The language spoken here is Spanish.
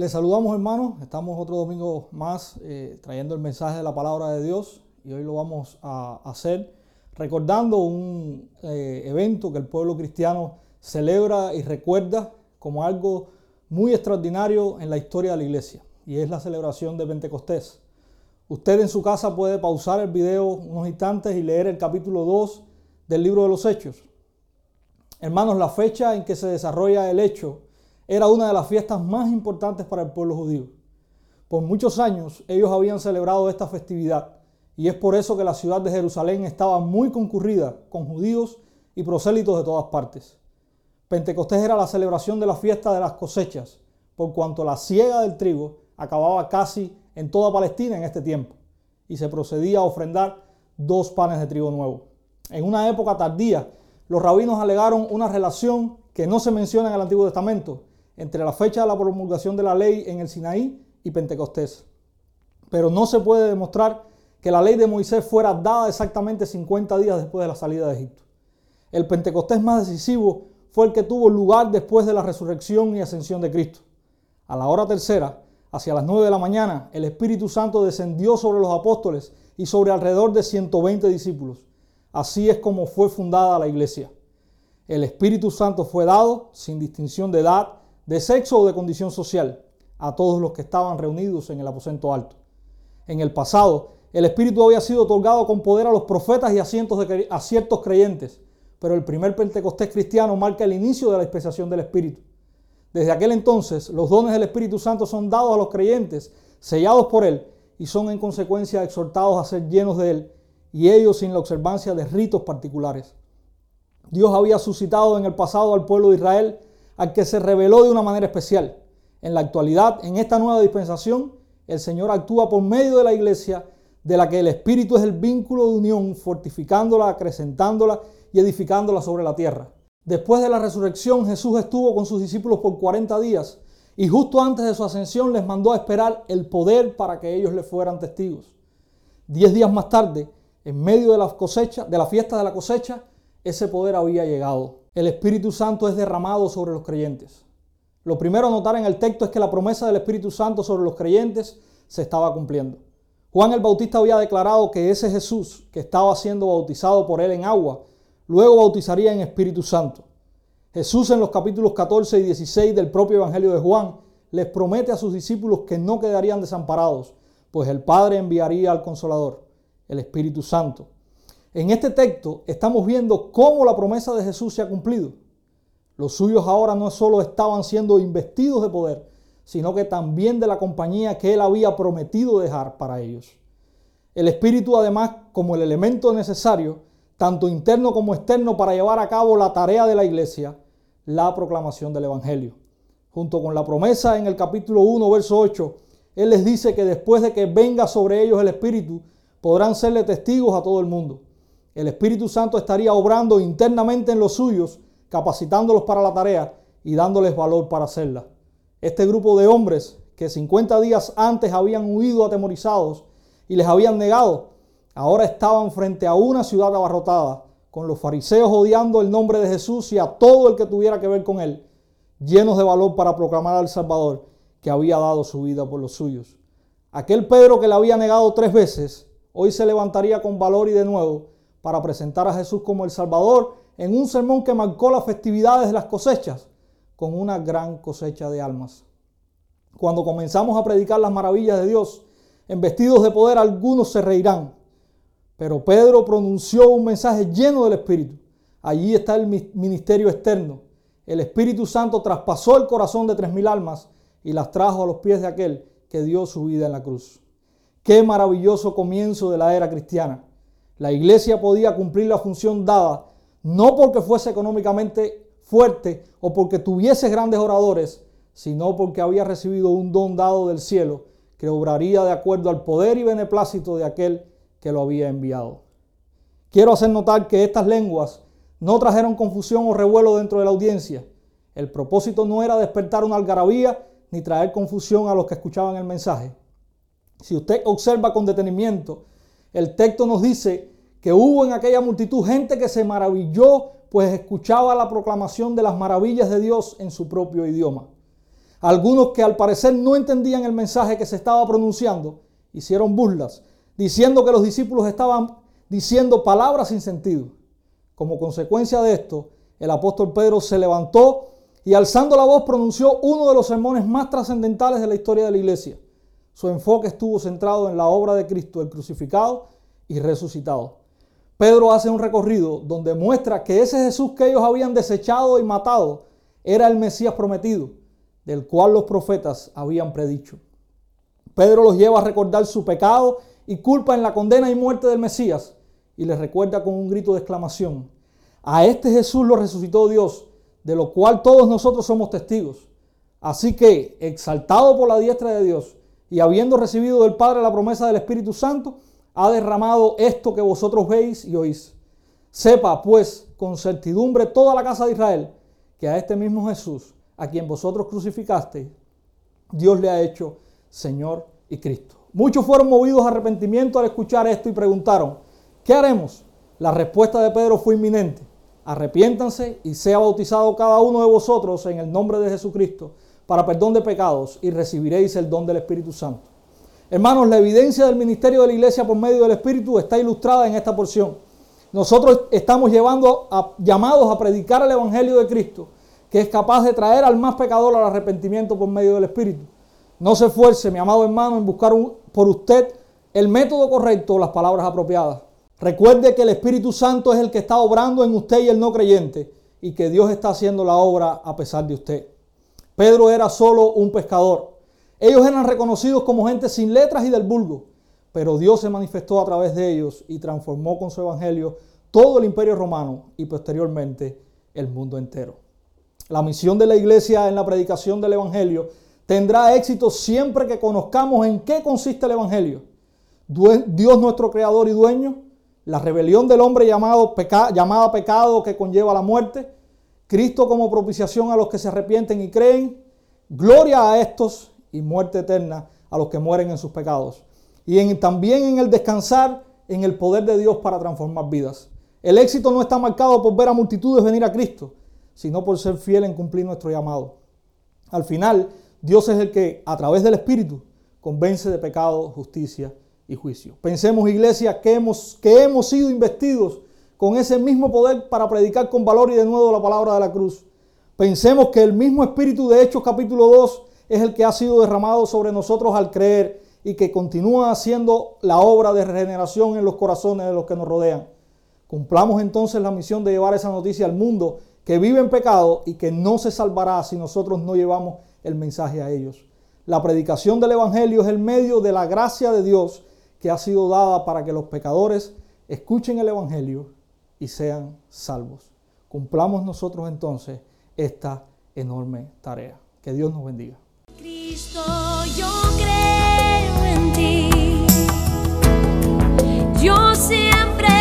Les saludamos hermanos, estamos otro domingo más eh, trayendo el mensaje de la palabra de Dios y hoy lo vamos a hacer recordando un eh, evento que el pueblo cristiano celebra y recuerda como algo muy extraordinario en la historia de la iglesia y es la celebración de Pentecostés. Usted en su casa puede pausar el video unos instantes y leer el capítulo 2 del libro de los Hechos. Hermanos, la fecha en que se desarrolla el hecho era una de las fiestas más importantes para el pueblo judío. Por muchos años ellos habían celebrado esta festividad y es por eso que la ciudad de Jerusalén estaba muy concurrida con judíos y prosélitos de todas partes. Pentecostés era la celebración de la fiesta de las cosechas, por cuanto la siega del trigo acababa casi en toda Palestina en este tiempo y se procedía a ofrendar dos panes de trigo nuevo. En una época tardía, los rabinos alegaron una relación que no se menciona en el Antiguo Testamento entre la fecha de la promulgación de la ley en el Sinaí y Pentecostés. Pero no se puede demostrar que la ley de Moisés fuera dada exactamente 50 días después de la salida de Egipto. El Pentecostés más decisivo fue el que tuvo lugar después de la resurrección y ascensión de Cristo. A la hora tercera, hacia las 9 de la mañana, el Espíritu Santo descendió sobre los apóstoles y sobre alrededor de 120 discípulos. Así es como fue fundada la iglesia. El Espíritu Santo fue dado sin distinción de edad, de sexo o de condición social a todos los que estaban reunidos en el aposento alto. En el pasado, el Espíritu había sido otorgado con poder a los profetas y a, a ciertos creyentes, pero el primer Pentecostés cristiano marca el inicio de la expresación del Espíritu. Desde aquel entonces, los dones del Espíritu Santo son dados a los creyentes, sellados por Él, y son en consecuencia exhortados a ser llenos de Él, y ellos sin la observancia de ritos particulares. Dios había suscitado en el pasado al pueblo de Israel al que se reveló de una manera especial. En la actualidad, en esta nueva dispensación, el Señor actúa por medio de la iglesia, de la que el Espíritu es el vínculo de unión, fortificándola, acrecentándola y edificándola sobre la tierra. Después de la resurrección, Jesús estuvo con sus discípulos por 40 días y justo antes de su ascensión les mandó a esperar el poder para que ellos le fueran testigos. Diez días más tarde, en medio de la cosecha, de la fiesta de la cosecha, ese poder había llegado el Espíritu Santo es derramado sobre los creyentes. Lo primero a notar en el texto es que la promesa del Espíritu Santo sobre los creyentes se estaba cumpliendo. Juan el Bautista había declarado que ese Jesús que estaba siendo bautizado por él en agua, luego bautizaría en Espíritu Santo. Jesús en los capítulos 14 y 16 del propio Evangelio de Juan les promete a sus discípulos que no quedarían desamparados, pues el Padre enviaría al Consolador, el Espíritu Santo, en este texto estamos viendo cómo la promesa de Jesús se ha cumplido. Los suyos ahora no solo estaban siendo investidos de poder, sino que también de la compañía que él había prometido dejar para ellos. El Espíritu además como el elemento necesario, tanto interno como externo, para llevar a cabo la tarea de la iglesia, la proclamación del Evangelio. Junto con la promesa en el capítulo 1, verso 8, Él les dice que después de que venga sobre ellos el Espíritu, podrán serle testigos a todo el mundo el Espíritu Santo estaría obrando internamente en los suyos, capacitándolos para la tarea y dándoles valor para hacerla. Este grupo de hombres que 50 días antes habían huido atemorizados y les habían negado, ahora estaban frente a una ciudad abarrotada, con los fariseos odiando el nombre de Jesús y a todo el que tuviera que ver con él, llenos de valor para proclamar al Salvador que había dado su vida por los suyos. Aquel Pedro que le había negado tres veces, hoy se levantaría con valor y de nuevo para presentar a Jesús como el Salvador en un sermón que marcó las festividades de las cosechas con una gran cosecha de almas. Cuando comenzamos a predicar las maravillas de Dios, en vestidos de poder algunos se reirán, pero Pedro pronunció un mensaje lleno del Espíritu. Allí está el ministerio externo. El Espíritu Santo traspasó el corazón de tres mil almas y las trajo a los pies de aquel que dio su vida en la cruz. Qué maravilloso comienzo de la era cristiana. La iglesia podía cumplir la función dada no porque fuese económicamente fuerte o porque tuviese grandes oradores, sino porque había recibido un don dado del cielo que obraría de acuerdo al poder y beneplácito de aquel que lo había enviado. Quiero hacer notar que estas lenguas no trajeron confusión o revuelo dentro de la audiencia. El propósito no era despertar una algarabía ni traer confusión a los que escuchaban el mensaje. Si usted observa con detenimiento, el texto nos dice que hubo en aquella multitud gente que se maravilló, pues escuchaba la proclamación de las maravillas de Dios en su propio idioma. Algunos que al parecer no entendían el mensaje que se estaba pronunciando, hicieron burlas, diciendo que los discípulos estaban diciendo palabras sin sentido. Como consecuencia de esto, el apóstol Pedro se levantó y alzando la voz pronunció uno de los sermones más trascendentales de la historia de la iglesia. Su enfoque estuvo centrado en la obra de Cristo, el crucificado y resucitado. Pedro hace un recorrido donde muestra que ese Jesús que ellos habían desechado y matado era el Mesías prometido, del cual los profetas habían predicho. Pedro los lleva a recordar su pecado y culpa en la condena y muerte del Mesías y les recuerda con un grito de exclamación, a este Jesús lo resucitó Dios, de lo cual todos nosotros somos testigos. Así que, exaltado por la diestra de Dios y habiendo recibido del Padre la promesa del Espíritu Santo, ha derramado esto que vosotros veis y oís. Sepa, pues, con certidumbre toda la casa de Israel, que a este mismo Jesús, a quien vosotros crucificasteis, Dios le ha hecho Señor y Cristo. Muchos fueron movidos a arrepentimiento al escuchar esto y preguntaron, ¿qué haremos? La respuesta de Pedro fue inminente. Arrepiéntanse y sea bautizado cada uno de vosotros en el nombre de Jesucristo para perdón de pecados y recibiréis el don del Espíritu Santo. Hermanos, la evidencia del ministerio de la iglesia por medio del Espíritu está ilustrada en esta porción. Nosotros estamos llevando llamados a predicar el Evangelio de Cristo, que es capaz de traer al más pecador al arrepentimiento por medio del Espíritu. No se esfuerce, mi amado hermano, en buscar por usted el método correcto o las palabras apropiadas. Recuerde que el Espíritu Santo es el que está obrando en usted y el no creyente y que Dios está haciendo la obra a pesar de usted. Pedro era solo un pescador. Ellos eran reconocidos como gente sin letras y del vulgo, pero Dios se manifestó a través de ellos y transformó con su evangelio todo el imperio romano y posteriormente el mundo entero. La misión de la iglesia en la predicación del evangelio tendrá éxito siempre que conozcamos en qué consiste el Evangelio. Dios nuestro creador y dueño, la rebelión del hombre llamado llamada pecado que conlleva la muerte, Cristo como propiciación a los que se arrepienten y creen, gloria a estos y muerte eterna a los que mueren en sus pecados. Y también en el descansar en el poder de Dios para transformar vidas. El éxito no está marcado por ver a multitudes venir a Cristo, sino por ser fiel en cumplir nuestro llamado. Al final, Dios es el que a través del Espíritu convence de pecado, justicia y juicio. Pensemos, iglesia, que hemos, que hemos sido investidos con ese mismo poder para predicar con valor y de nuevo la palabra de la cruz. Pensemos que el mismo Espíritu de Hechos capítulo 2 es el que ha sido derramado sobre nosotros al creer y que continúa haciendo la obra de regeneración en los corazones de los que nos rodean. Cumplamos entonces la misión de llevar esa noticia al mundo que vive en pecado y que no se salvará si nosotros no llevamos el mensaje a ellos. La predicación del Evangelio es el medio de la gracia de Dios que ha sido dada para que los pecadores escuchen el Evangelio y sean salvos. Cumplamos nosotros entonces esta enorme tarea. Que Dios nos bendiga. Cristo, yo creo en ti. Yo siempre